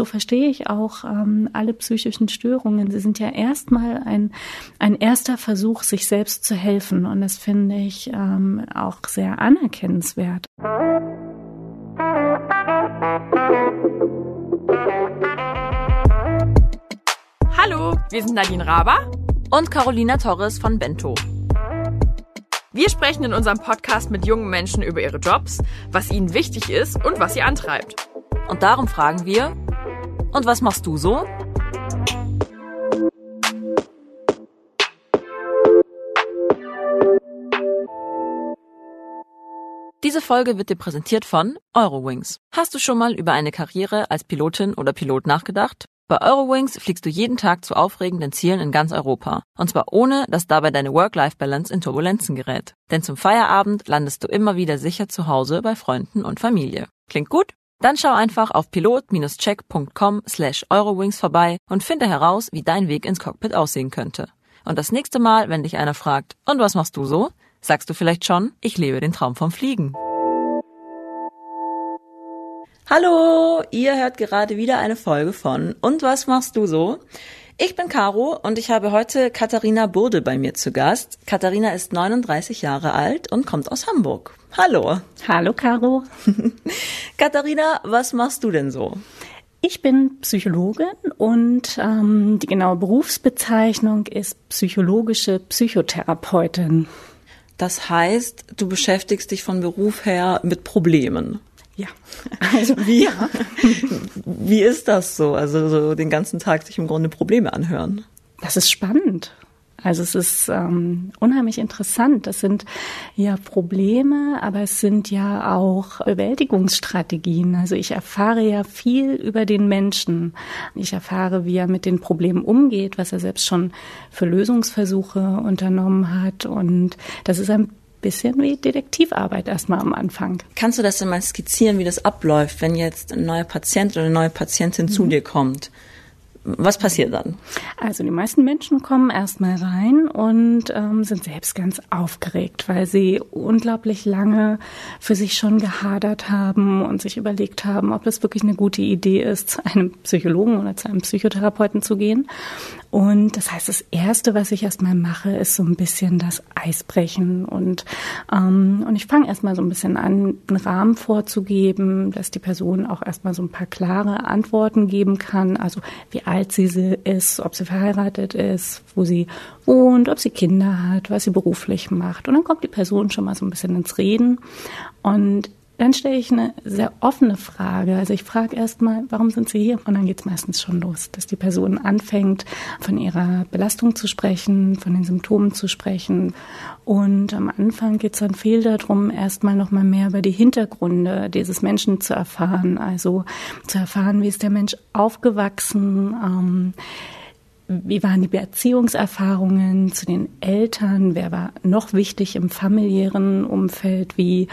So verstehe ich auch ähm, alle psychischen Störungen. Sie sind ja erstmal ein, ein erster Versuch, sich selbst zu helfen. Und das finde ich ähm, auch sehr anerkennenswert. Hallo, wir sind Nadine Raber und Carolina Torres von Bento. Wir sprechen in unserem Podcast mit jungen Menschen über ihre Jobs, was ihnen wichtig ist und was sie antreibt. Und darum fragen wir, und was machst du so? Diese Folge wird dir präsentiert von Eurowings. Hast du schon mal über eine Karriere als Pilotin oder Pilot nachgedacht? Bei Eurowings fliegst du jeden Tag zu aufregenden Zielen in ganz Europa. Und zwar ohne, dass dabei deine Work-Life-Balance in Turbulenzen gerät. Denn zum Feierabend landest du immer wieder sicher zu Hause bei Freunden und Familie. Klingt gut? Dann schau einfach auf pilot-check.com slash Eurowings vorbei und finde heraus, wie dein Weg ins Cockpit aussehen könnte. Und das nächste Mal, wenn dich einer fragt, und was machst du so? Sagst du vielleicht schon, ich lebe den Traum vom Fliegen. Hallo, ihr hört gerade wieder eine Folge von Und was machst du so? Ich bin Caro und ich habe heute Katharina Burde bei mir zu Gast. Katharina ist 39 Jahre alt und kommt aus Hamburg. Hallo. Hallo, Caro. Katharina, was machst du denn so? Ich bin Psychologin und ähm, die genaue Berufsbezeichnung ist psychologische Psychotherapeutin. Das heißt, du beschäftigst dich von Beruf her mit Problemen. Ja. Also wie, ja. wie ist das so? Also so den ganzen Tag sich im Grunde Probleme anhören. Das ist spannend. Also es ist ähm, unheimlich interessant. Das sind ja Probleme, aber es sind ja auch Bewältigungsstrategien. Also ich erfahre ja viel über den Menschen. Ich erfahre, wie er mit den Problemen umgeht, was er selbst schon für Lösungsversuche unternommen hat. Und das ist ein bisschen wie Detektivarbeit erstmal am Anfang. Kannst du das denn mal skizzieren, wie das abläuft, wenn jetzt ein neuer Patient oder eine neue Patientin mhm. zu dir kommt? Was passiert dann? Also die meisten Menschen kommen erstmal rein und ähm, sind selbst ganz aufgeregt, weil sie unglaublich lange für sich schon gehadert haben und sich überlegt haben, ob es wirklich eine gute Idee ist, zu einem Psychologen oder zu einem Psychotherapeuten zu gehen. Und das heißt, das Erste, was ich erstmal mache, ist so ein bisschen das Eisbrechen. Und, ähm, und ich fange erstmal so ein bisschen an, einen Rahmen vorzugeben, dass die Person auch erstmal so ein paar klare Antworten geben kann. Also wie alt sie ist, ob sie verheiratet ist, wo sie wohnt, ob sie Kinder hat, was sie beruflich macht. Und dann kommt die Person schon mal so ein bisschen ins Reden. Und dann stelle ich eine sehr offene Frage. Also ich frage erstmal, warum sind Sie hier? Und dann geht es meistens schon los, dass die Person anfängt, von ihrer Belastung zu sprechen, von den Symptomen zu sprechen. Und am Anfang geht es dann viel darum, erstmal nochmal mehr über die Hintergründe dieses Menschen zu erfahren. Also zu erfahren, wie ist der Mensch aufgewachsen, ähm, wie waren die Beziehungserfahrungen zu den Eltern? Wer war noch wichtig im familiären Umfeld? Wie,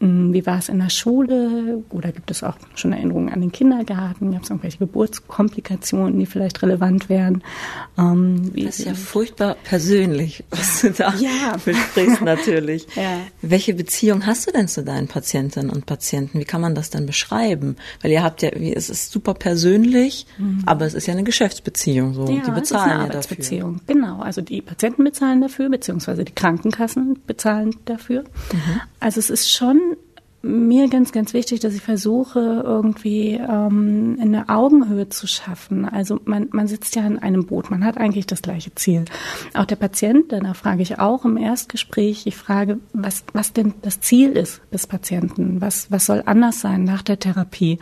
hm, wie war es in der Schule? Oder gibt es auch schon Erinnerungen an den Kindergarten? Gab es irgendwelche Geburtskomplikationen, die vielleicht relevant wären? Ähm, das ist ja furchtbar persönlich, was du da ja. besprichst natürlich. ja. Welche Beziehung hast du denn zu deinen Patientinnen und Patienten? Wie kann man das dann beschreiben? Weil ihr habt ja, es ist super persönlich, mhm. aber es ist ja eine Geschäftsbeziehung so. Ja bezahlen ja dafür. Genau, also die Patienten bezahlen dafür, beziehungsweise die Krankenkassen bezahlen dafür. Mhm. Also es ist schon mir ganz, ganz wichtig, dass ich versuche, irgendwie ähm, eine Augenhöhe zu schaffen. Also man, man sitzt ja in einem Boot, man hat eigentlich das gleiche Ziel. Auch der Patient, da frage ich auch im Erstgespräch, ich frage, was, was denn das Ziel ist des Patienten, was, was soll anders sein nach der Therapie.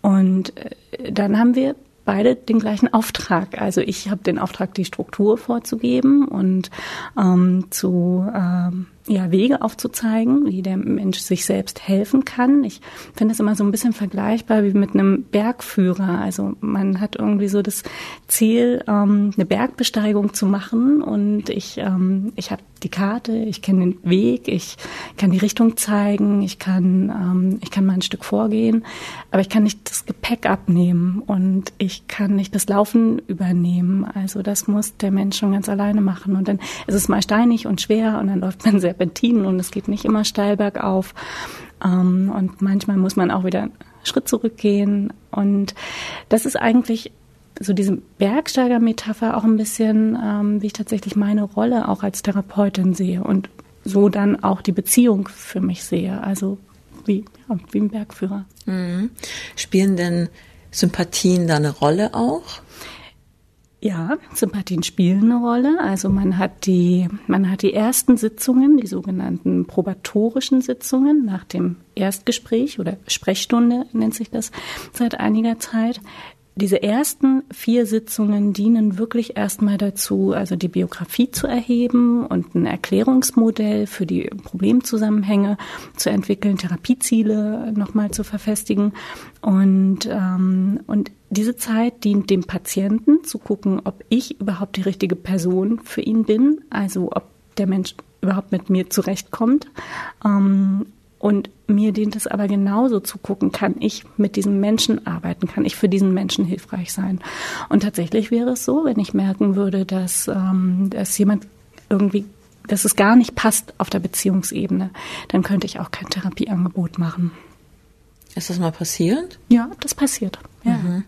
Und äh, dann haben wir beide den gleichen Auftrag. Also ich habe den Auftrag, die Struktur vorzugeben und ähm, zu ähm, ja, Wege aufzuzeigen, wie der Mensch sich selbst helfen kann. Ich finde das immer so ein bisschen vergleichbar wie mit einem Bergführer. Also man hat irgendwie so das Ziel, ähm, eine Bergbesteigung zu machen und ich, ähm, ich habe die Karte, ich kenne den Weg, ich kann die Richtung zeigen, ich kann, ähm, ich kann mal ein Stück vorgehen, aber ich kann nicht das Gepäck abnehmen und ich kann nicht das Laufen übernehmen. Also das muss der Mensch schon ganz alleine machen und dann ist es mal steinig und schwer und dann läuft man Serpentinen und es geht nicht immer steil bergauf. Ähm, und manchmal muss man auch wieder Schritt zurückgehen. Und das ist eigentlich so diese Bergsteiger-Metapher auch ein bisschen, ähm, wie ich tatsächlich meine Rolle auch als Therapeutin sehe und so dann auch die Beziehung für mich sehe. Also wie, ja, wie ein Bergführer. Mhm. Spielen denn Sympathien da eine Rolle auch? Ja, Sympathien spielen eine Rolle. Also man hat die, man hat die ersten Sitzungen, die sogenannten probatorischen Sitzungen nach dem Erstgespräch oder Sprechstunde nennt sich das seit einiger Zeit diese ersten vier Sitzungen dienen wirklich erstmal dazu, also die Biografie zu erheben und ein Erklärungsmodell für die Problemzusammenhänge zu entwickeln, Therapieziele nochmal zu verfestigen. Und, ähm, und diese Zeit dient dem Patienten zu gucken, ob ich überhaupt die richtige Person für ihn bin, also ob der Mensch überhaupt mit mir zurechtkommt. Ähm, und mir dient es aber genauso zu gucken, kann ich mit diesem Menschen arbeiten, kann ich für diesen Menschen hilfreich sein. Und tatsächlich wäre es so, wenn ich merken würde, dass, ähm, dass jemand irgendwie, dass es gar nicht passt auf der Beziehungsebene, dann könnte ich auch kein Therapieangebot machen. Ist das mal passiert? Ja, das passiert. Ja. Mhm.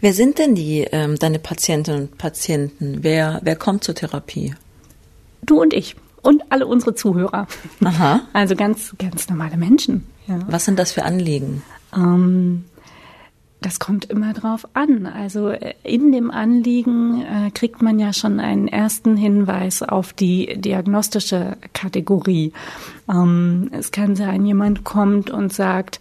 Wer sind denn die ähm, deine Patientinnen und Patienten? Wer wer kommt zur Therapie? Du und ich und alle unsere Zuhörer. Aha. Also ganz, ganz normale Menschen. Ja. Was sind das für Anliegen? Ähm, das kommt immer drauf an. Also äh, in dem Anliegen äh, kriegt man ja schon einen ersten Hinweis auf die diagnostische Kategorie. Ähm, es kann sein, jemand kommt und sagt,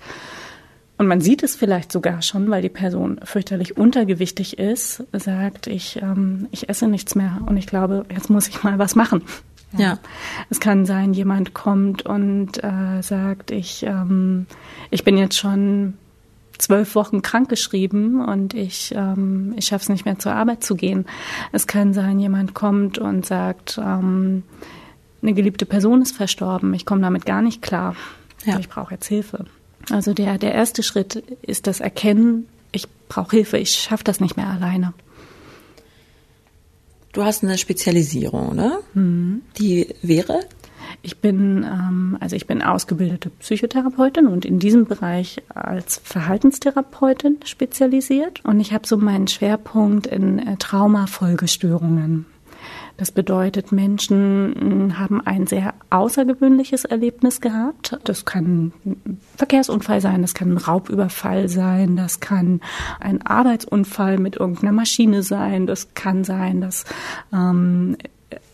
und man sieht es vielleicht sogar schon, weil die Person fürchterlich untergewichtig ist, sagt, ich, ähm, ich esse nichts mehr und ich glaube, jetzt muss ich mal was machen. Ja. Es kann sein, jemand kommt und äh, sagt, ich, ähm, ich bin jetzt schon zwölf Wochen krankgeschrieben und ich, ähm, ich schaffe es nicht mehr zur Arbeit zu gehen. Es kann sein, jemand kommt und sagt, ähm, eine geliebte Person ist verstorben, ich komme damit gar nicht klar. Ja. Ich brauche jetzt Hilfe. Also der, der erste Schritt ist das Erkennen, ich brauche Hilfe, ich schaffe das nicht mehr alleine. Du hast eine Spezialisierung, ne? Mhm. Die wäre? Ich bin, ähm, also ich bin ausgebildete Psychotherapeutin und in diesem Bereich als Verhaltenstherapeutin spezialisiert. Und ich habe so meinen Schwerpunkt in äh, Traumafolgestörungen. Das bedeutet, Menschen hm, haben ein sehr außergewöhnliches Erlebnis gehabt. Das kann ein Verkehrsunfall sein, das kann ein Raubüberfall sein, das kann ein Arbeitsunfall mit irgendeiner Maschine sein, das kann sein, dass ähm,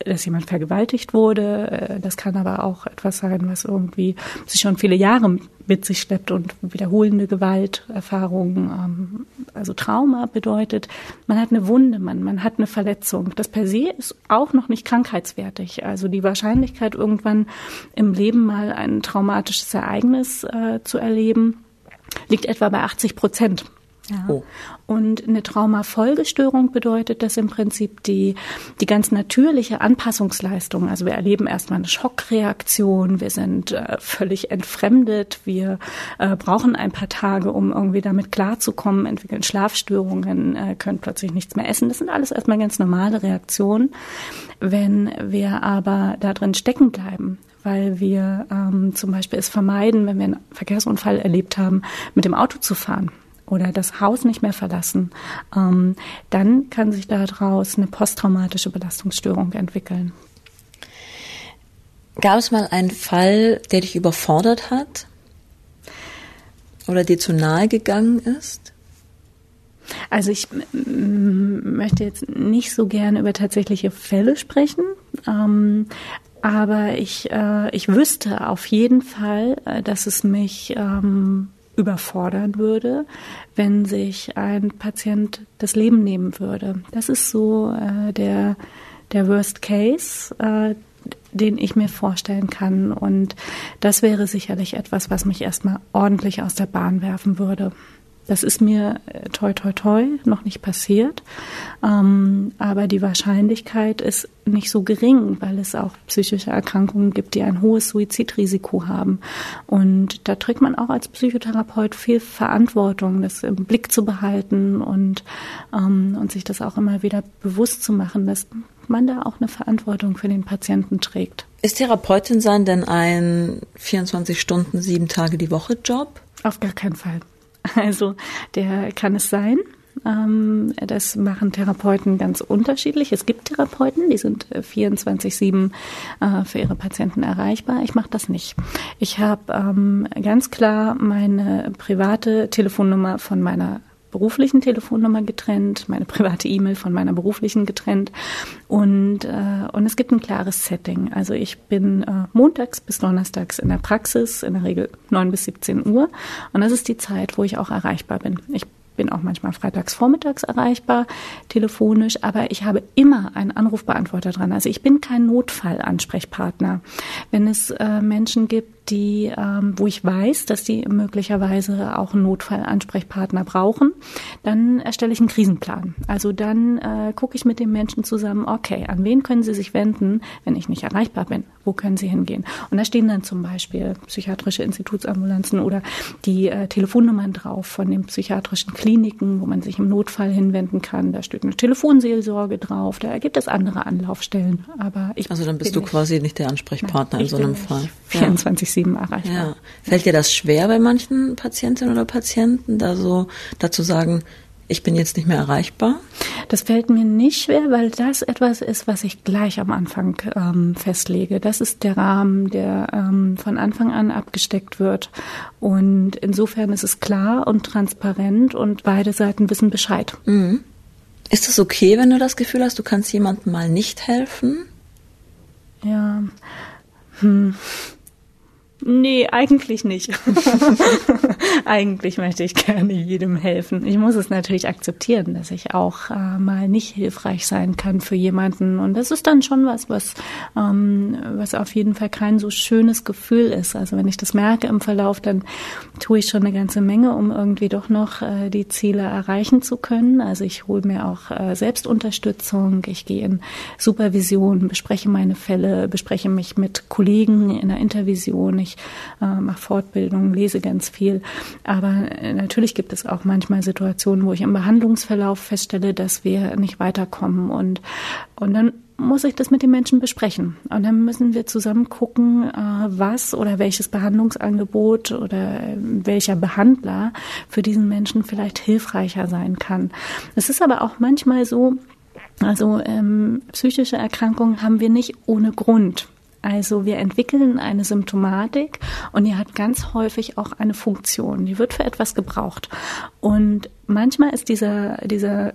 dass jemand vergewaltigt wurde. Äh, das kann aber auch etwas sein, was irgendwie sich schon viele Jahre mit sich schleppt und wiederholende Gewalterfahrungen, ähm, also Trauma bedeutet, man hat eine Wunde, man, man hat eine Verletzung. Das per se ist auch noch nicht krankheitswertig. Also die Wahrscheinlichkeit, irgendwann im Leben mal ein traumatisches Ereignis äh, zu erleben, liegt etwa bei 80 Prozent. Ja. Oh. Und eine Traumafolgestörung bedeutet das im Prinzip die, die ganz natürliche Anpassungsleistung. Also wir erleben erstmal eine Schockreaktion, wir sind äh, völlig entfremdet, wir äh, brauchen ein paar Tage, um irgendwie damit klarzukommen, entwickeln Schlafstörungen, äh, können plötzlich nichts mehr essen. Das sind alles erstmal ganz normale Reaktionen. Wenn wir aber da drin stecken bleiben, weil wir ähm, zum Beispiel es vermeiden, wenn wir einen Verkehrsunfall erlebt haben, mit dem Auto zu fahren oder das Haus nicht mehr verlassen, ähm, dann kann sich daraus eine posttraumatische Belastungsstörung entwickeln. Gab es mal einen Fall, der dich überfordert hat oder dir zu nahe gegangen ist? Also ich möchte jetzt nicht so gerne über tatsächliche Fälle sprechen, ähm, aber ich, äh, ich wüsste auf jeden Fall, äh, dass es mich ähm, überfordern würde, wenn sich ein Patient das Leben nehmen würde. Das ist so äh, der, der Worst Case, äh, den ich mir vorstellen kann. Und das wäre sicherlich etwas, was mich erstmal ordentlich aus der Bahn werfen würde. Das ist mir äh, toi toi toi noch nicht passiert, ähm, aber die Wahrscheinlichkeit ist nicht so gering, weil es auch psychische Erkrankungen gibt, die ein hohes Suizidrisiko haben. Und da trägt man auch als Psychotherapeut viel Verantwortung, das im Blick zu behalten und, ähm, und sich das auch immer wieder bewusst zu machen, dass man da auch eine Verantwortung für den Patienten trägt. Ist Therapeutin sein denn ein 24 Stunden, sieben Tage die Woche Job? Auf gar keinen Fall. Also der kann es sein. Ähm, das machen Therapeuten ganz unterschiedlich. Es gibt Therapeuten, die sind 24-7 äh, für ihre Patienten erreichbar. Ich mache das nicht. Ich habe ähm, ganz klar meine private Telefonnummer von meiner beruflichen Telefonnummer getrennt, meine private E-Mail von meiner beruflichen getrennt und äh, und es gibt ein klares Setting. Also ich bin äh, montags bis donnerstags in der Praxis, in der Regel 9 bis 17 Uhr und das ist die Zeit, wo ich auch erreichbar bin. Ich bin auch manchmal freitags vormittags erreichbar, telefonisch, aber ich habe immer einen Anrufbeantworter dran. Also ich bin kein Notfallansprechpartner. Wenn es äh, Menschen gibt, die, ähm, wo ich weiß, dass die möglicherweise auch einen Notfallansprechpartner brauchen, dann erstelle ich einen Krisenplan. Also dann äh, gucke ich mit den Menschen zusammen, okay, an wen können sie sich wenden, wenn ich nicht erreichbar bin? Wo können sie hingehen? Und da stehen dann zum Beispiel psychiatrische Institutsambulanzen oder die äh, Telefonnummern drauf von den psychiatrischen Kliniken, wo man sich im Notfall hinwenden kann. Da steht eine Telefonseelsorge drauf, da gibt es andere Anlaufstellen. Aber ich also dann bist du quasi nicht der Ansprechpartner Nein, in so einem Fall. 24 7 erreichbar. Ja. Fällt dir das schwer bei manchen Patientinnen oder Patienten, da so dazu sagen, ich bin jetzt nicht mehr erreichbar? Das fällt mir nicht schwer, weil das etwas ist, was ich gleich am Anfang ähm, festlege. Das ist der Rahmen, der ähm, von Anfang an abgesteckt wird. Und insofern ist es klar und transparent und beide Seiten wissen Bescheid. Mhm. Ist es okay, wenn du das Gefühl hast, du kannst jemandem mal nicht helfen? Ja. Hm. Nee, eigentlich nicht. eigentlich möchte ich gerne jedem helfen. Ich muss es natürlich akzeptieren, dass ich auch äh, mal nicht hilfreich sein kann für jemanden. Und das ist dann schon was, was, ähm, was auf jeden Fall kein so schönes Gefühl ist. Also wenn ich das merke im Verlauf, dann tue ich schon eine ganze Menge, um irgendwie doch noch äh, die Ziele erreichen zu können. Also ich hole mir auch äh, Selbstunterstützung. Ich gehe in Supervision, bespreche meine Fälle, bespreche mich mit Kollegen in der Intervision. Ich ich äh, mache Fortbildung, lese ganz viel. Aber äh, natürlich gibt es auch manchmal Situationen, wo ich im Behandlungsverlauf feststelle, dass wir nicht weiterkommen. Und, und dann muss ich das mit den Menschen besprechen. Und dann müssen wir zusammen gucken, äh, was oder welches Behandlungsangebot oder äh, welcher Behandler für diesen Menschen vielleicht hilfreicher sein kann. Es ist aber auch manchmal so, also ähm, psychische Erkrankungen haben wir nicht ohne Grund. Also wir entwickeln eine Symptomatik und die hat ganz häufig auch eine Funktion. Die wird für etwas gebraucht. Und manchmal ist dieser, dieser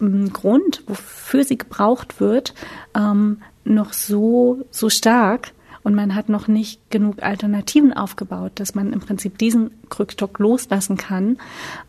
ähm, Grund, wofür sie gebraucht wird, ähm, noch so, so stark, und man hat noch nicht genug Alternativen aufgebaut, dass man im Prinzip diesen Krückstock loslassen kann,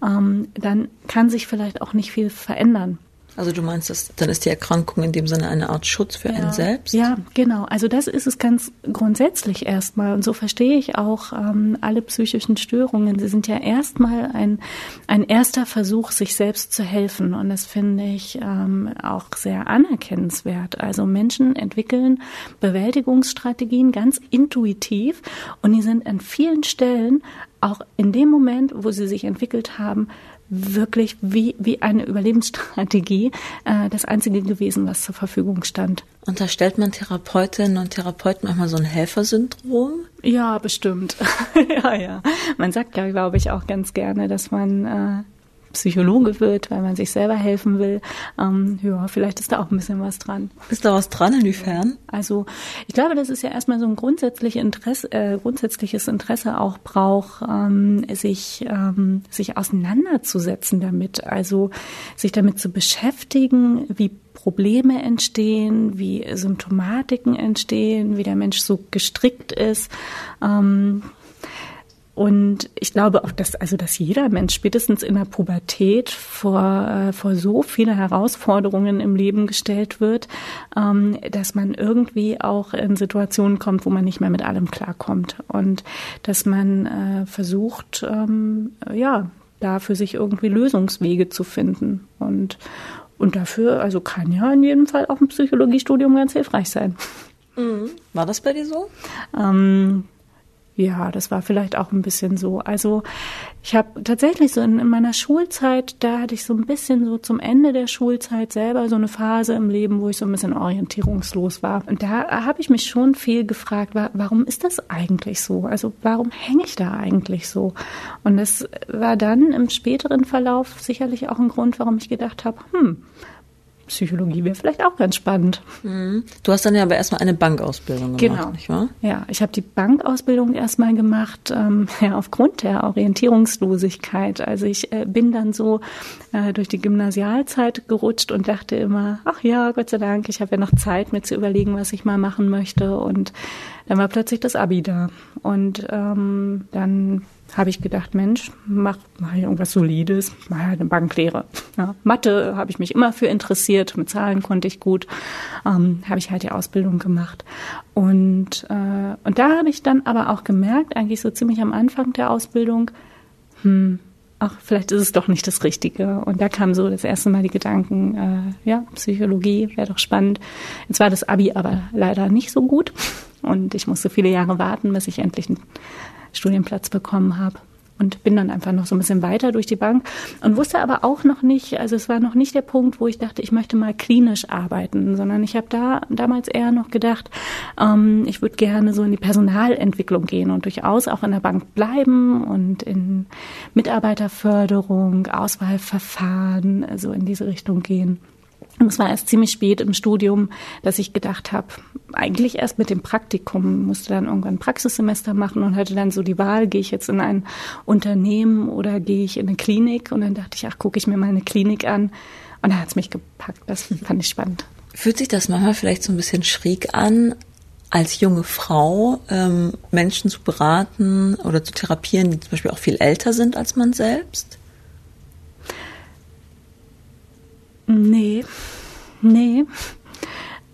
ähm, dann kann sich vielleicht auch nicht viel verändern. Also du meinst, dass, dann ist die Erkrankung in dem Sinne eine Art Schutz für ja. einen selbst? Ja, genau. Also das ist es ganz grundsätzlich erstmal. Und so verstehe ich auch ähm, alle psychischen Störungen. Sie sind ja erstmal ein, ein erster Versuch, sich selbst zu helfen. Und das finde ich ähm, auch sehr anerkennenswert. Also Menschen entwickeln Bewältigungsstrategien ganz intuitiv und die sind an vielen Stellen auch in dem Moment, wo sie sich entwickelt haben, wirklich wie, wie eine Überlebensstrategie äh, das einzige gewesen, was zur Verfügung stand. Unterstellt man Therapeutinnen und Therapeuten manchmal so ein Helfersyndrom? Ja, bestimmt. ja, ja. Man sagt ja, glaube ich, auch ganz gerne, dass man äh, Psychologe wird, weil man sich selber helfen will. Ähm, ja, vielleicht ist da auch ein bisschen was dran. Ist da was dran, inwiefern? Also ich glaube, dass es ja erstmal so ein grundsätzliches Interesse, äh, grundsätzliches Interesse auch braucht, ähm, sich, ähm, sich auseinanderzusetzen damit. Also sich damit zu beschäftigen, wie Probleme entstehen, wie Symptomatiken entstehen, wie der Mensch so gestrickt ist. Ähm, und ich glaube auch, dass, also, dass jeder Mensch spätestens in der Pubertät vor, äh, vor so viele Herausforderungen im Leben gestellt wird, ähm, dass man irgendwie auch in Situationen kommt, wo man nicht mehr mit allem klarkommt. Und dass man äh, versucht, ähm, ja, da für sich irgendwie Lösungswege zu finden. Und, und dafür, also kann ja in jedem Fall auch ein Psychologiestudium ganz hilfreich sein. Mhm. War das bei dir so? Ähm, Ja, das war vielleicht auch ein bisschen so. Also ich habe tatsächlich so in, in, meiner Schulzeit, da hatte ich so ein bisschen so zum Ende der Schulzeit selber so eine Phase im Leben, wo ich so ein bisschen orientierungslos war. Und da habe ich mich schon viel gefragt, warum ist das eigentlich so? Also warum hänge ich da eigentlich so? Und das war dann im späteren Verlauf sicherlich auch ein Grund, warum ich gedacht habe, hm, Psychologie wäre vielleicht auch ganz spannend. Mhm. Du hast dann ja aber erstmal eine Bankausbildung gemacht, genau. nicht wahr? Ja, ich habe die Bankausbildung erstmal gemacht, ähm, ja, aufgrund der Orientierungslosigkeit. Also ich äh, bin dann so äh, durch die Gymnasialzeit gerutscht und dachte immer, ach ja, Gott sei Dank, ich habe ja noch Zeit, mir zu überlegen, was ich mal machen möchte. Und dann war plötzlich das Abi da. Und ähm, dann habe ich gedacht, Mensch, mach mal irgendwas Solides, mal eine Banklehre. Ja, Mathe habe ich mich immer für interessiert, mit Zahlen konnte ich gut, ähm, habe ich halt die Ausbildung gemacht. Und, äh, und da habe ich dann aber auch gemerkt, eigentlich so ziemlich am Anfang der Ausbildung, hm, ach, vielleicht ist es doch nicht das Richtige. Und da kam so das erste Mal die Gedanken, äh, ja, Psychologie wäre doch spannend. Jetzt war das Abi aber leider nicht so gut. Und ich musste viele Jahre warten, bis ich endlich ein Studienplatz bekommen habe. Und bin dann einfach noch so ein bisschen weiter durch die Bank und wusste aber auch noch nicht, also es war noch nicht der Punkt, wo ich dachte, ich möchte mal klinisch arbeiten, sondern ich habe da damals eher noch gedacht, ähm, ich würde gerne so in die Personalentwicklung gehen und durchaus auch in der Bank bleiben und in Mitarbeiterförderung, Auswahlverfahren, also in diese Richtung gehen. Und es war erst ziemlich spät im Studium, dass ich gedacht habe, eigentlich erst mit dem Praktikum, musste dann irgendwann ein Praxissemester machen und hatte dann so die Wahl, gehe ich jetzt in ein Unternehmen oder gehe ich in eine Klinik? Und dann dachte ich, ach, gucke ich mir mal eine Klinik an. Und da hat es mich gepackt. Das fand ich spannend. Fühlt sich das manchmal vielleicht so ein bisschen schräg an, als junge Frau ähm, Menschen zu beraten oder zu therapieren, die zum Beispiel auch viel älter sind als man selbst? Nee, nee,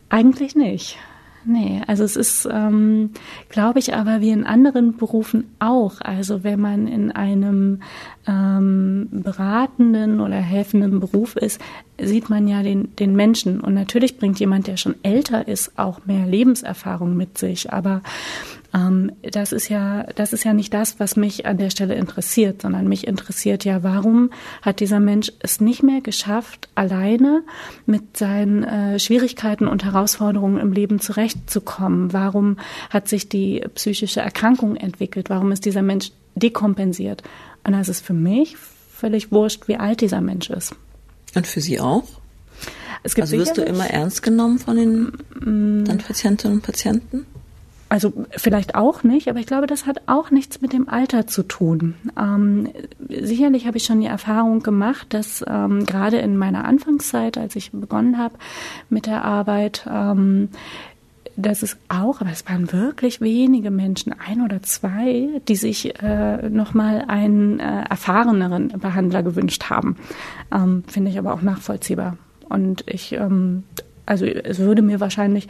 eigentlich nicht. Nee, also es ist, ähm, glaube ich, aber wie in anderen Berufen auch. Also wenn man in einem ähm, beratenden oder helfenden Beruf ist, sieht man ja den, den Menschen. Und natürlich bringt jemand, der schon älter ist, auch mehr Lebenserfahrung mit sich. Aber ähm, das ist ja, das ist ja nicht das, was mich an der Stelle interessiert, sondern mich interessiert ja, warum hat dieser Mensch es nicht mehr geschafft, alleine mit seinen äh, Schwierigkeiten und Herausforderungen im Leben zurechtzukommen? Warum hat sich die psychische Erkrankung entwickelt? Warum ist dieser Mensch dekompensiert? Und das ist für mich völlig wurscht, wie alt dieser Mensch ist. Und für Sie auch? also wirst du immer ernst genommen von den mm. deinen Patientinnen und Patienten? Also vielleicht auch nicht, aber ich glaube, das hat auch nichts mit dem Alter zu tun. Ähm, sicherlich habe ich schon die Erfahrung gemacht, dass ähm, gerade in meiner Anfangszeit, als ich begonnen habe mit der Arbeit, ähm, dass es auch, aber es waren wirklich wenige Menschen, ein oder zwei, die sich äh, nochmal einen äh, erfahreneren Behandler gewünscht haben. Ähm, Finde ich aber auch nachvollziehbar. Und ich ähm, also es würde mir wahrscheinlich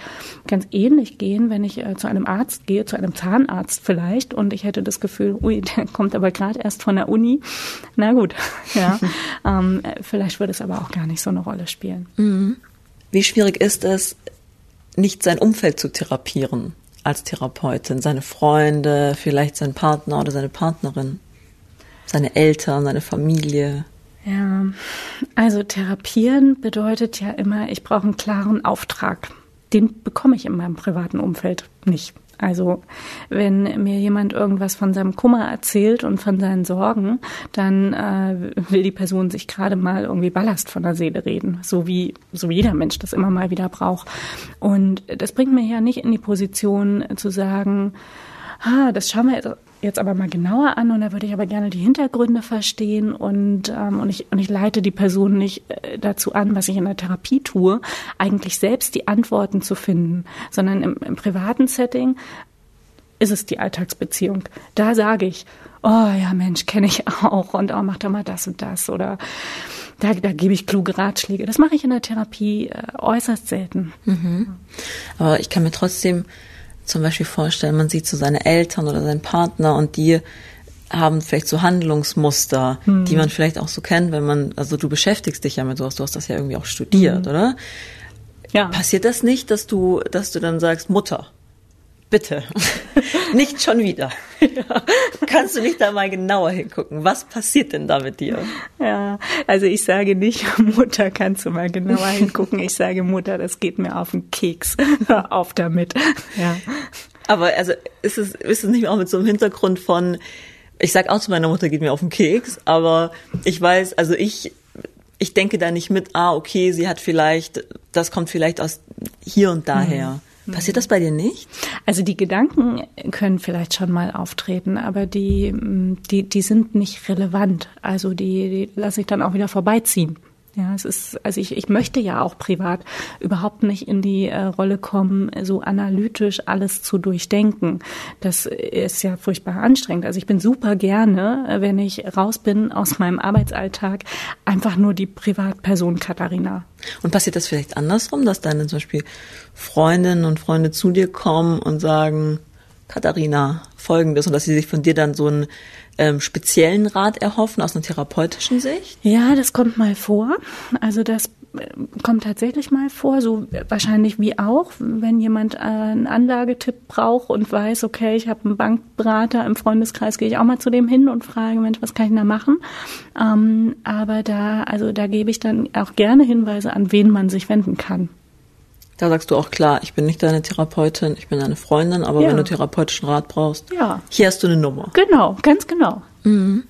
ganz ähnlich gehen, wenn ich äh, zu einem Arzt gehe, zu einem Zahnarzt vielleicht, und ich hätte das Gefühl, ui, der kommt aber gerade erst von der Uni. Na gut, ja. ähm, vielleicht würde es aber auch gar nicht so eine Rolle spielen. Mhm. Wie schwierig ist es, nicht sein Umfeld zu therapieren als Therapeutin, seine Freunde, vielleicht sein Partner oder seine Partnerin, seine Eltern, seine Familie? Ja, also therapieren bedeutet ja immer, ich brauche einen klaren Auftrag. Den bekomme ich in meinem privaten Umfeld nicht. Also wenn mir jemand irgendwas von seinem Kummer erzählt und von seinen Sorgen, dann äh, will die Person sich gerade mal irgendwie Ballast von der Seele reden, so wie so wie jeder Mensch das immer mal wieder braucht. Und das bringt mir ja nicht in die Position zu sagen, ah, das schauen wir jetzt aber mal genauer an und da würde ich aber gerne die Hintergründe verstehen und, ähm, und, ich, und ich leite die Person nicht äh, dazu an, was ich in der Therapie tue, eigentlich selbst die Antworten zu finden, sondern im, im privaten Setting ist es die Alltagsbeziehung. Da sage ich, oh ja Mensch, kenne ich auch und oh, mach doch mal das und das oder da, da gebe ich kluge Ratschläge. Das mache ich in der Therapie äh, äußerst selten. Mhm. Aber ich kann mir trotzdem zum Beispiel vorstellen, man sieht so seine Eltern oder seinen Partner und die haben vielleicht so Handlungsmuster, hm. die man vielleicht auch so kennt, wenn man, also du beschäftigst dich ja mit sowas, du hast das ja irgendwie auch studiert, hm. oder? Ja. Passiert das nicht, dass du, dass du dann sagst, Mutter, Bitte. nicht schon wieder. Ja. Kannst du nicht da mal genauer hingucken? Was passiert denn da mit dir? Ja, also ich sage nicht, Mutter, kannst du mal genauer hingucken. Ich sage, Mutter, das geht mir auf den Keks. Hör auf damit. Ja. Aber also ist es, ist es nicht auch mit so einem Hintergrund von, ich sag auch zu meiner Mutter, geht mir auf den Keks, aber ich weiß, also ich, ich denke da nicht mit, ah, okay, sie hat vielleicht, das kommt vielleicht aus hier und daher. Mhm. Passiert das bei dir nicht? Also die Gedanken können vielleicht schon mal auftreten, aber die, die, die sind nicht relevant. Also die, die lasse ich dann auch wieder vorbeiziehen. Ja, es ist, also ich, ich möchte ja auch privat überhaupt nicht in die äh, Rolle kommen, so analytisch alles zu durchdenken. Das ist ja furchtbar anstrengend. Also ich bin super gerne, äh, wenn ich raus bin aus meinem Arbeitsalltag, einfach nur die Privatperson Katharina. Und passiert das vielleicht andersrum, dass deine zum Beispiel Freundinnen und Freunde zu dir kommen und sagen, Katharina, folgendes, und dass sie sich von dir dann so ein ähm, speziellen Rat erhoffen aus einer therapeutischen Sicht? Ja, das kommt mal vor. Also das äh, kommt tatsächlich mal vor, so wahrscheinlich wie auch, wenn jemand einen Anlagetipp braucht und weiß, okay, ich habe einen Bankberater im Freundeskreis, gehe ich auch mal zu dem hin und frage, Mensch, was kann ich da machen? Ähm, aber da, also da gebe ich dann auch gerne Hinweise an, wen man sich wenden kann. Da sagst du auch klar, ich bin nicht deine Therapeutin, ich bin deine Freundin, aber ja. wenn du therapeutischen Rat brauchst, ja. hier hast du eine Nummer. Genau, ganz genau. Mhm.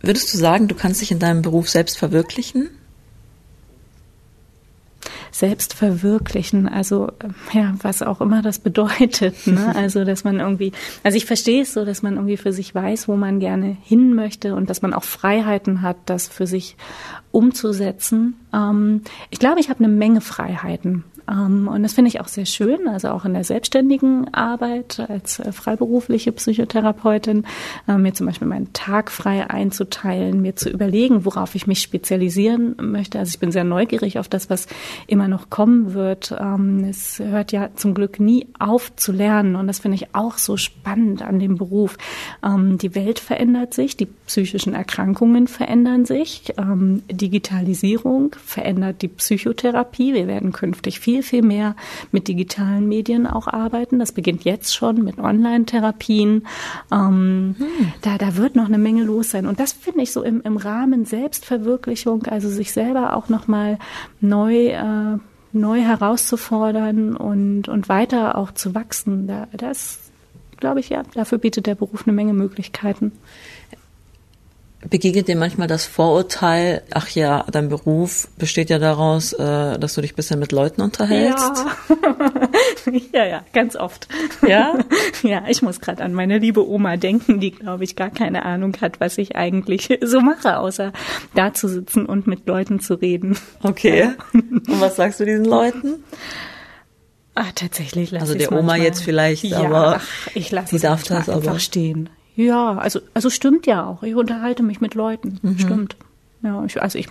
Würdest du sagen, du kannst dich in deinem Beruf selbst verwirklichen? selbst verwirklichen. Also ja, was auch immer das bedeutet. Ne? Also dass man irgendwie, also ich verstehe es so, dass man irgendwie für sich weiß, wo man gerne hin möchte und dass man auch Freiheiten hat, das für sich umzusetzen. Ähm, ich glaube, ich habe eine Menge Freiheiten. Ähm, und das finde ich auch sehr schön, also auch in der selbstständigen Arbeit als äh, freiberufliche Psychotherapeutin, äh, mir zum Beispiel meinen Tag frei einzuteilen, mir zu überlegen, worauf ich mich spezialisieren möchte. Also ich bin sehr neugierig auf das, was immer noch kommen wird. Ähm, es hört ja zum Glück nie auf zu lernen und das finde ich auch so spannend an dem Beruf. Ähm, die Welt verändert sich, die psychischen Erkrankungen verändern sich, Digitalisierung verändert die Psychotherapie. Wir werden künftig viel viel, viel mehr mit digitalen Medien auch arbeiten. Das beginnt jetzt schon mit Online-Therapien. Ähm, hm. da, da wird noch eine Menge los sein. Und das finde ich so im, im Rahmen Selbstverwirklichung, also sich selber auch nochmal neu äh, neu herauszufordern und, und weiter auch zu wachsen. Da, das glaube ich, ja, dafür bietet der Beruf eine Menge Möglichkeiten begegnet dir manchmal das Vorurteil, ach ja, dein Beruf besteht ja daraus, äh, dass du dich bisschen mit Leuten unterhältst? Ja, ja, ja, ganz oft. Ja? ja, ich muss gerade an meine liebe Oma denken, die, glaube ich, gar keine Ahnung hat, was ich eigentlich so mache, außer da zu sitzen und mit Leuten zu reden. Okay. Und was sagst du diesen Leuten? Ah, tatsächlich lass Also der Oma manchmal. jetzt vielleicht, ja, aber ach, ich lasse es darf das einfach aber. stehen. Ja, also, also stimmt ja auch. Ich unterhalte mich mit Leuten. Mhm. Stimmt. Ja, ich, also ich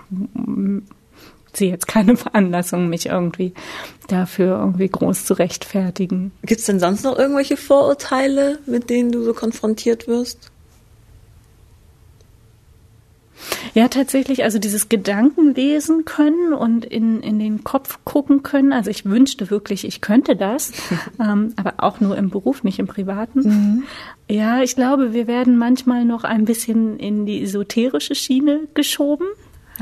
sehe jetzt keine Veranlassung, mich irgendwie dafür irgendwie groß zu rechtfertigen. Gibt es denn sonst noch irgendwelche Vorurteile, mit denen du so konfrontiert wirst? Ja, tatsächlich, also dieses Gedanken lesen können und in, in den Kopf gucken können. Also ich wünschte wirklich, ich könnte das, ähm, aber auch nur im Beruf, nicht im Privaten. Mhm. Ja, ich glaube, wir werden manchmal noch ein bisschen in die esoterische Schiene geschoben.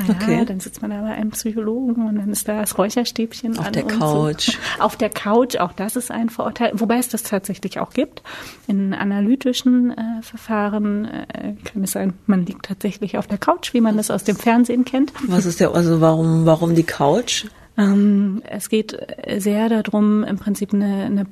Ja, okay. dann sitzt man da bei einem Psychologen und dann ist da das Räucherstäbchen auf der Couch. So. Auf der Couch, auch das ist ein Vorurteil, wobei es das tatsächlich auch gibt. In analytischen äh, Verfahren äh, kann es sein, man liegt tatsächlich auf der Couch, wie man das aus dem Fernsehen kennt. Was ist der, also warum, warum die Couch? Ähm, es geht sehr darum, im Prinzip eine, eine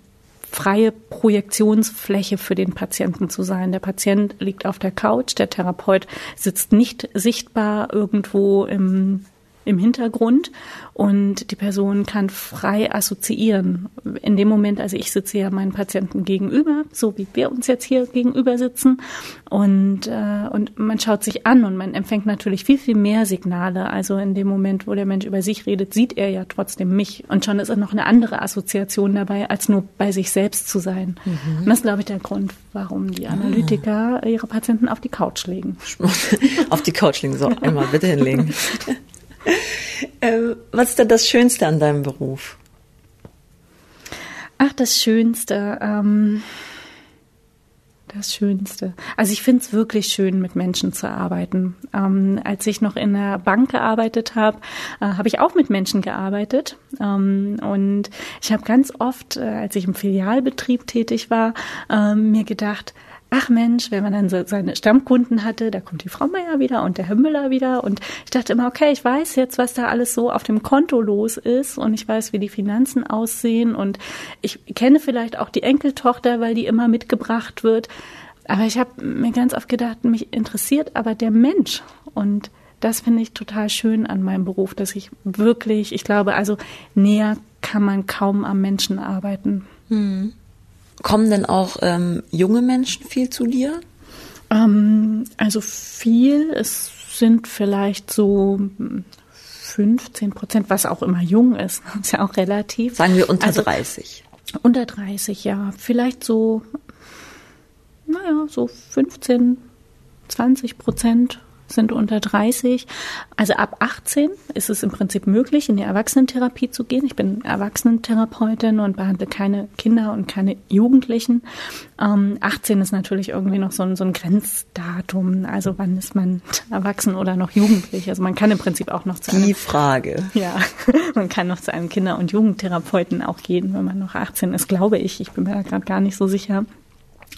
freie Projektionsfläche für den Patienten zu sein. Der Patient liegt auf der Couch, der Therapeut sitzt nicht sichtbar irgendwo im im Hintergrund und die Person kann frei assoziieren. In dem Moment, also ich sitze ja meinen Patienten gegenüber, so wie wir uns jetzt hier gegenüber sitzen und, äh, und man schaut sich an und man empfängt natürlich viel, viel mehr Signale. Also in dem Moment, wo der Mensch über sich redet, sieht er ja trotzdem mich und schon ist er noch eine andere Assoziation dabei, als nur bei sich selbst zu sein. Mhm. Und das ist, glaube ich, der Grund, warum die Analytiker ah. ihre Patienten auf die Couch legen. auf die Couch legen, so einmal bitte hinlegen. äh, was ist denn das Schönste an deinem Beruf? Ach, das Schönste. Ähm das Schönste. Also ich finde es wirklich schön, mit Menschen zu arbeiten. Ähm, als ich noch in der Bank gearbeitet habe, äh, habe ich auch mit Menschen gearbeitet. Ähm, und ich habe ganz oft, äh, als ich im Filialbetrieb tätig war, äh, mir gedacht, ach Mensch, wenn man dann so seine Stammkunden hatte, da kommt die Frau Meier wieder und der Herr Müller wieder. Und ich dachte immer, okay, ich weiß jetzt, was da alles so auf dem Konto los ist und ich weiß, wie die Finanzen aussehen und ich kenne vielleicht auch die Enkeltochter, weil die immer mitgebracht wird. Aber ich habe mir ganz oft gedacht, mich interessiert aber der Mensch und das finde ich total schön an meinem Beruf, dass ich wirklich, ich glaube, also näher kann man kaum am Menschen arbeiten. Hm. Kommen denn auch ähm, junge Menschen viel zu dir? Ähm, also viel. Es sind vielleicht so 15 Prozent, was auch immer jung ist. ist ja auch relativ. Sagen wir unter also, 30. Unter 30, ja. Vielleicht so, naja, so 15, 20 Prozent sind unter 30. Also ab 18 ist es im Prinzip möglich, in die Erwachsenentherapie zu gehen. Ich bin Erwachsenentherapeutin und behandle keine Kinder und keine Jugendlichen. Ähm, 18 ist natürlich irgendwie noch so ein, so ein Grenzdatum. Also wann ist man erwachsen oder noch jugendlich? Also man kann im Prinzip auch noch zu einem, Die Frage. Ja, man kann noch zu einem Kinder- und Jugendtherapeuten auch gehen, wenn man noch 18 ist, glaube ich. Ich bin mir da gerade gar nicht so sicher.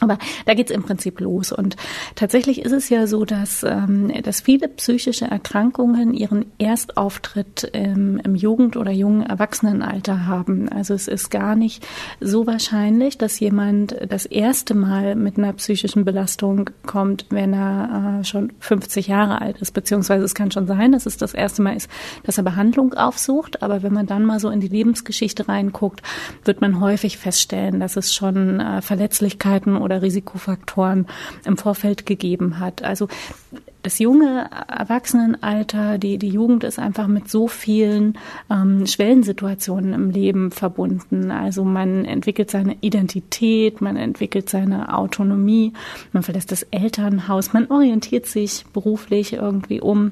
Aber da geht's im Prinzip los. Und tatsächlich ist es ja so, dass, ähm, dass viele psychische Erkrankungen ihren Erstauftritt im, im Jugend- oder jungen Erwachsenenalter haben. Also es ist gar nicht so wahrscheinlich, dass jemand das erste Mal mit einer psychischen Belastung kommt, wenn er äh, schon 50 Jahre alt ist. Beziehungsweise es kann schon sein, dass es das erste Mal ist, dass er Behandlung aufsucht. Aber wenn man dann mal so in die Lebensgeschichte reinguckt, wird man häufig feststellen, dass es schon äh, Verletzlichkeiten oder Risikofaktoren im Vorfeld gegeben hat. Also das junge Erwachsenenalter, die, die Jugend ist einfach mit so vielen ähm, Schwellensituationen im Leben verbunden. Also man entwickelt seine Identität, man entwickelt seine Autonomie, man verlässt das Elternhaus, man orientiert sich beruflich irgendwie um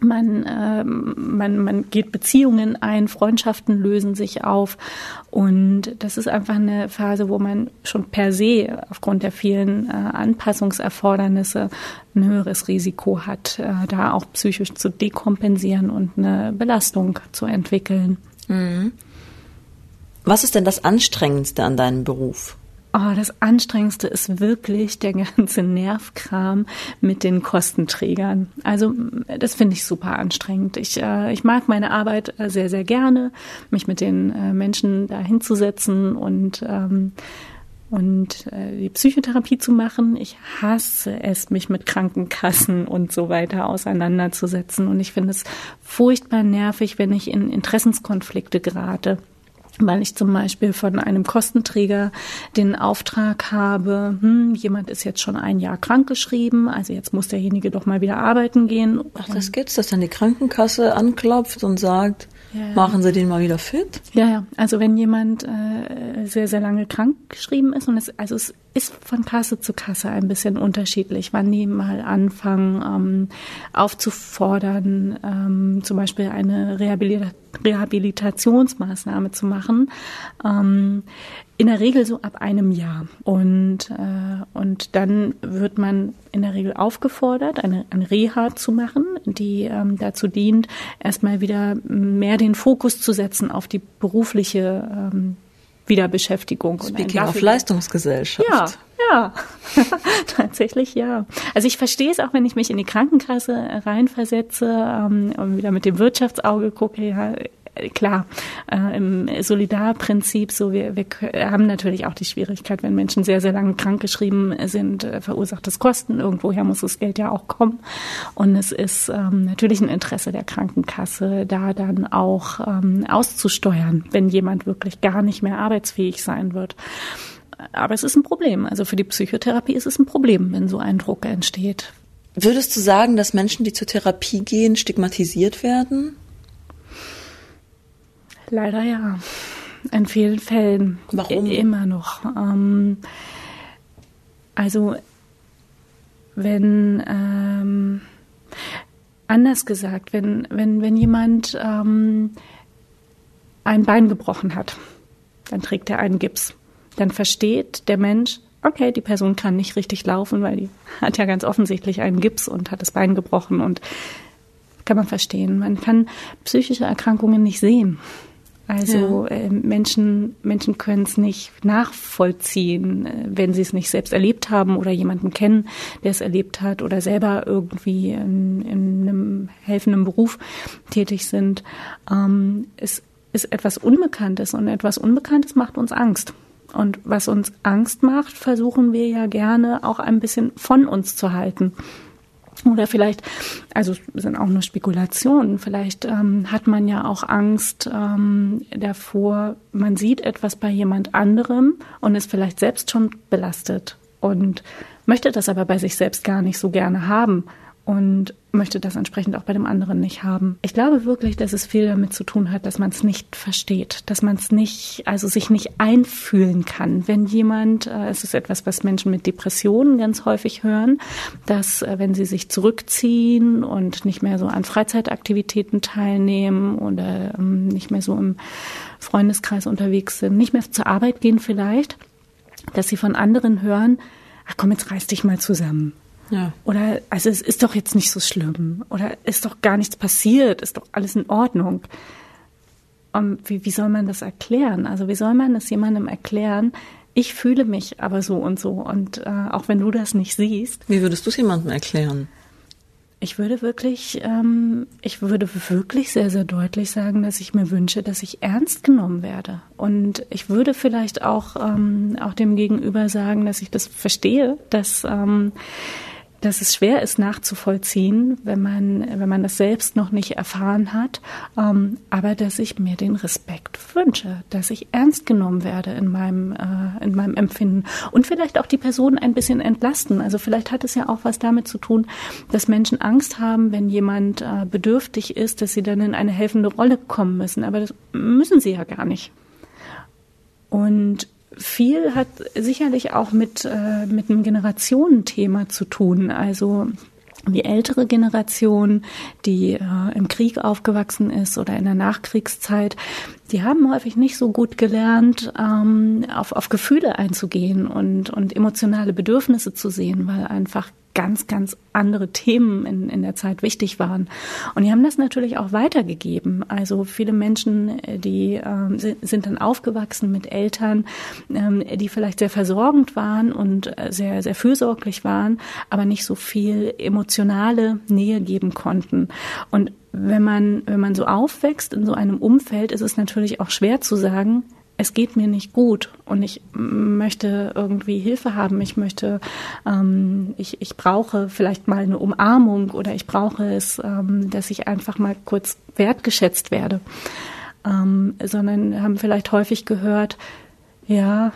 man, äh, man, man geht Beziehungen ein, Freundschaften lösen sich auf. Und das ist einfach eine Phase, wo man schon per se aufgrund der vielen äh, Anpassungserfordernisse ein höheres Risiko hat, äh, da auch psychisch zu dekompensieren und eine Belastung zu entwickeln. Mhm. Was ist denn das Anstrengendste an deinem Beruf? Oh, das Anstrengendste ist wirklich der ganze Nervkram mit den Kostenträgern. Also das finde ich super anstrengend. Ich, äh, ich mag meine Arbeit äh, sehr, sehr gerne, mich mit den äh, Menschen da hinzusetzen und ähm, und äh, die Psychotherapie zu machen. Ich hasse es, mich mit Krankenkassen und so weiter auseinanderzusetzen. Und ich finde es furchtbar nervig, wenn ich in Interessenskonflikte gerate weil ich zum Beispiel von einem Kostenträger den Auftrag habe, hm, jemand ist jetzt schon ein Jahr krankgeschrieben, also jetzt muss derjenige doch mal wieder arbeiten gehen. Ach, das gibt's, dass dann die Krankenkasse anklopft und sagt, ja. machen Sie den mal wieder fit? Ja, ja. Also wenn jemand äh, sehr, sehr lange krank geschrieben ist und es, also es ist von Kasse zu Kasse ein bisschen unterschiedlich, wann die mal anfangen ähm, aufzufordern, ähm, zum Beispiel eine Rehabilitation Rehabilitationsmaßnahme zu machen. Ähm, in der Regel so ab einem Jahr. Und, äh, und dann wird man in der Regel aufgefordert, eine, eine Reha zu machen, die ähm, dazu dient, erstmal wieder mehr den Fokus zu setzen auf die berufliche ähm, Wiederbeschäftigung. Speaking of Leistungsgesellschaft. Ja, ja, tatsächlich ja. Also ich verstehe es auch, wenn ich mich in die Krankenkasse reinversetze ähm, und wieder mit dem Wirtschaftsauge gucke, ja, klar, äh, im Solidarprinzip so, wir, wir haben natürlich auch die Schwierigkeit, wenn Menschen sehr, sehr lange krankgeschrieben sind, äh, verursacht das Kosten. Irgendwoher muss das Geld ja auch kommen. Und es ist ähm, natürlich ein Interesse der Krankenkasse, da dann auch ähm, auszusteuern, wenn jemand wirklich gar nicht mehr arbeitsfähig sein wird. Aber es ist ein Problem. Also für die Psychotherapie ist es ein Problem, wenn so ein Druck entsteht. Würdest du sagen, dass Menschen, die zur Therapie gehen, stigmatisiert werden? Leider ja. In vielen Fällen. Warum? Immer noch. Ähm, also, wenn, ähm, anders gesagt, wenn, wenn, wenn jemand ähm, ein Bein gebrochen hat, Dann trägt er einen Gips. Dann versteht der Mensch, okay, die Person kann nicht richtig laufen, weil die hat ja ganz offensichtlich einen Gips und hat das Bein gebrochen und kann man verstehen. Man kann psychische Erkrankungen nicht sehen. Also ja. äh, Menschen, Menschen können es nicht nachvollziehen, äh, wenn sie es nicht selbst erlebt haben oder jemanden kennen, der es erlebt hat oder selber irgendwie in, in einem helfenden Beruf tätig sind. Ähm, es ist etwas Unbekanntes und etwas Unbekanntes macht uns Angst. Und was uns Angst macht, versuchen wir ja gerne auch ein bisschen von uns zu halten. Oder vielleicht, also sind auch nur Spekulationen, vielleicht ähm, hat man ja auch Angst ähm, davor, man sieht etwas bei jemand anderem und ist vielleicht selbst schon belastet und möchte das aber bei sich selbst gar nicht so gerne haben und möchte das entsprechend auch bei dem anderen nicht haben. Ich glaube wirklich, dass es viel damit zu tun hat, dass man es nicht versteht, dass man es nicht, also sich nicht einfühlen kann. Wenn jemand, äh, es ist etwas, was Menschen mit Depressionen ganz häufig hören, dass äh, wenn sie sich zurückziehen und nicht mehr so an Freizeitaktivitäten teilnehmen oder ähm, nicht mehr so im Freundeskreis unterwegs sind, nicht mehr zur Arbeit gehen vielleicht, dass sie von anderen hören, ach komm, jetzt reiß dich mal zusammen ja. Oder, also es ist doch jetzt nicht so schlimm. Oder ist doch gar nichts passiert, ist doch alles in Ordnung. Um, wie, wie soll man das erklären? Also wie soll man das jemandem erklären? Ich fühle mich aber so und so. Und äh, auch wenn du das nicht siehst. Wie würdest du es jemandem erklären? Ich würde wirklich, ähm, ich würde wirklich sehr, sehr deutlich sagen, dass ich mir wünsche, dass ich ernst genommen werde. Und ich würde vielleicht auch, ähm, auch dem Gegenüber sagen, dass ich das verstehe, dass ähm, dass es schwer ist nachzuvollziehen, wenn man, wenn man das selbst noch nicht erfahren hat, ähm, aber dass ich mir den Respekt wünsche, dass ich ernst genommen werde in meinem, äh, in meinem Empfinden und vielleicht auch die Person ein bisschen entlasten. Also vielleicht hat es ja auch was damit zu tun, dass Menschen Angst haben, wenn jemand äh, bedürftig ist, dass sie dann in eine helfende Rolle kommen müssen, aber das müssen sie ja gar nicht. Und viel hat sicherlich auch mit, äh, mit einem Generationenthema zu tun. Also die ältere Generation, die äh, im Krieg aufgewachsen ist oder in der Nachkriegszeit, die haben häufig nicht so gut gelernt, ähm, auf, auf Gefühle einzugehen und, und emotionale Bedürfnisse zu sehen, weil einfach ganz, ganz andere Themen in, in der Zeit wichtig waren. Und die haben das natürlich auch weitergegeben. Also viele Menschen, äh, die ähm, sind dann aufgewachsen mit Eltern, ähm, die vielleicht sehr versorgend waren und äh, sehr, sehr fürsorglich waren, aber nicht so viel emotionale Nähe geben konnten. Und wenn man, wenn man so aufwächst in so einem Umfeld, ist es natürlich auch schwer zu sagen, es geht mir nicht gut und ich möchte irgendwie Hilfe haben. Ich möchte, ähm, ich, ich brauche vielleicht mal eine Umarmung oder ich brauche es, ähm, dass ich einfach mal kurz wertgeschätzt werde. Ähm, sondern haben vielleicht häufig gehört, ja,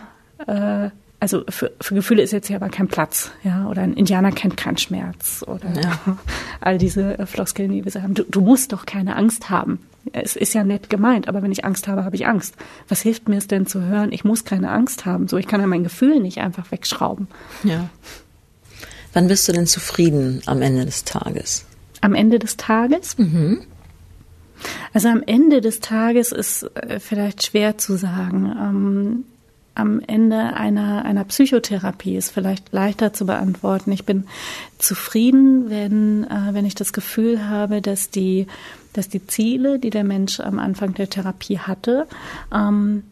äh, also für, für Gefühle ist jetzt hier aber kein Platz, ja, oder ein Indianer kennt keinen Schmerz oder ja. all diese Floskeln, die wir sagen, du, du musst doch keine Angst haben es ist ja nett gemeint, aber wenn ich Angst habe, habe ich Angst. Was hilft mir es denn zu hören, ich muss keine Angst haben? So, ich kann ja mein Gefühl nicht einfach wegschrauben. Ja. Wann bist du denn zufrieden am Ende des Tages? Am Ende des Tages? Mhm. Also am Ende des Tages ist äh, vielleicht schwer zu sagen. Am Ende einer, einer Psychotherapie ist vielleicht leichter zu beantworten. Ich bin zufrieden, wenn, äh, wenn ich das Gefühl habe, dass die dass die Ziele, die der Mensch am Anfang der Therapie hatte, ähm,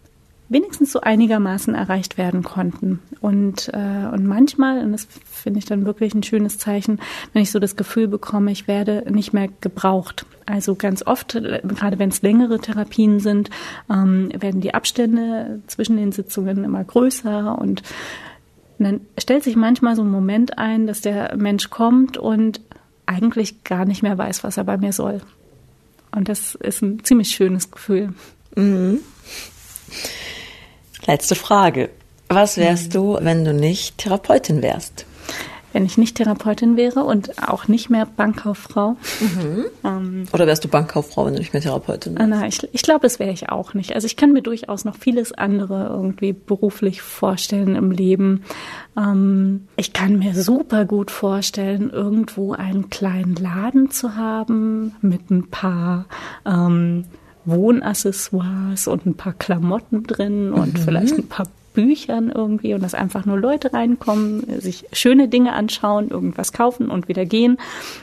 wenigstens so einigermaßen erreicht werden konnten. Und, äh, und manchmal, und das finde ich dann wirklich ein schönes Zeichen, wenn ich so das Gefühl bekomme, ich werde nicht mehr gebraucht. Also ganz oft, gerade wenn es längere Therapien sind, ähm, werden die Abstände zwischen den Sitzungen immer größer und dann stellt sich manchmal so ein Moment ein, dass der Mensch kommt und eigentlich gar nicht mehr weiß, was er bei mir soll. Und das ist ein ziemlich schönes Gefühl. Mhm. Letzte Frage. Was wärst mhm. du, wenn du nicht Therapeutin wärst? wenn ich nicht Therapeutin wäre und auch nicht mehr Bankkauffrau. Mhm. Ähm, Oder wärst du Bankkauffrau, wenn du nicht mehr Therapeutin wärst? Nein, ich, ich glaube, das wäre ich auch nicht. Also ich kann mir durchaus noch vieles andere irgendwie beruflich vorstellen im Leben. Ähm, ich kann mir super gut vorstellen, irgendwo einen kleinen Laden zu haben mit ein paar ähm, Wohnaccessoires und ein paar Klamotten drin und mhm. vielleicht ein paar Büchern irgendwie und dass einfach nur Leute reinkommen, sich schöne Dinge anschauen, irgendwas kaufen und wieder gehen.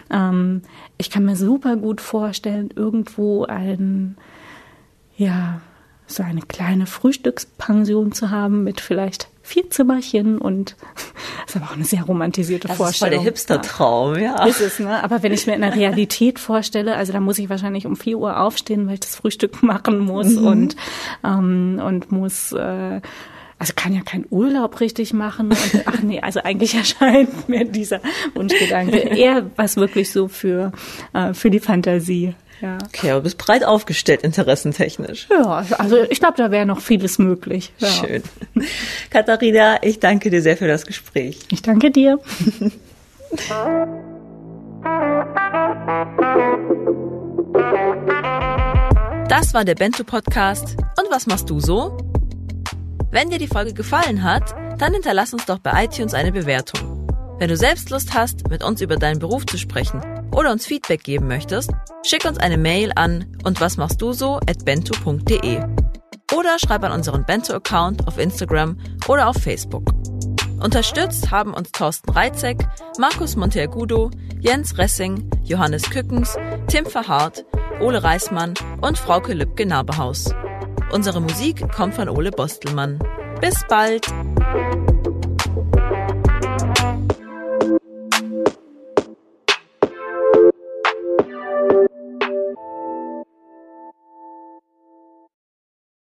Ähm, ich kann mir super gut vorstellen, irgendwo ein, ja, so eine kleine Frühstückspension zu haben mit vielleicht vier Zimmerchen und das ist aber auch eine sehr romantisierte das Vorstellung. Das ist voll der Hipster-Traum, ja. Ist es, ne? Aber wenn ich mir in der Realität vorstelle, also da muss ich wahrscheinlich um vier Uhr aufstehen, weil ich das Frühstück machen muss mhm. und, ähm, und muss äh, also kann ja keinen Urlaub richtig machen. Und, ach nee, also eigentlich erscheint mir dieser Wunschgedanke eher was wirklich so für, äh, für die Fantasie. Ja. Okay, aber bist breit aufgestellt, interessentechnisch. Ja, also ich glaube, da wäre noch vieles möglich. Ja. Schön. Katharina, ich danke dir sehr für das Gespräch. Ich danke dir. Das war der Bento Podcast. Und was machst du so? Wenn dir die Folge gefallen hat, dann hinterlass uns doch bei iTunes eine Bewertung. Wenn du selbst Lust hast, mit uns über deinen Beruf zu sprechen oder uns Feedback geben möchtest, schick uns eine Mail an und was machst du so at bento.de oder schreib an unseren Bento-Account auf Instagram oder auf Facebook. Unterstützt haben uns Thorsten Reitzek, Markus Monteagudo, Jens Ressing, Johannes Kückens, Tim Verhardt, Ole Reismann und Frauke Lübke-Nabehaus. Unsere Musik kommt von Ole Bostelmann. Bis bald!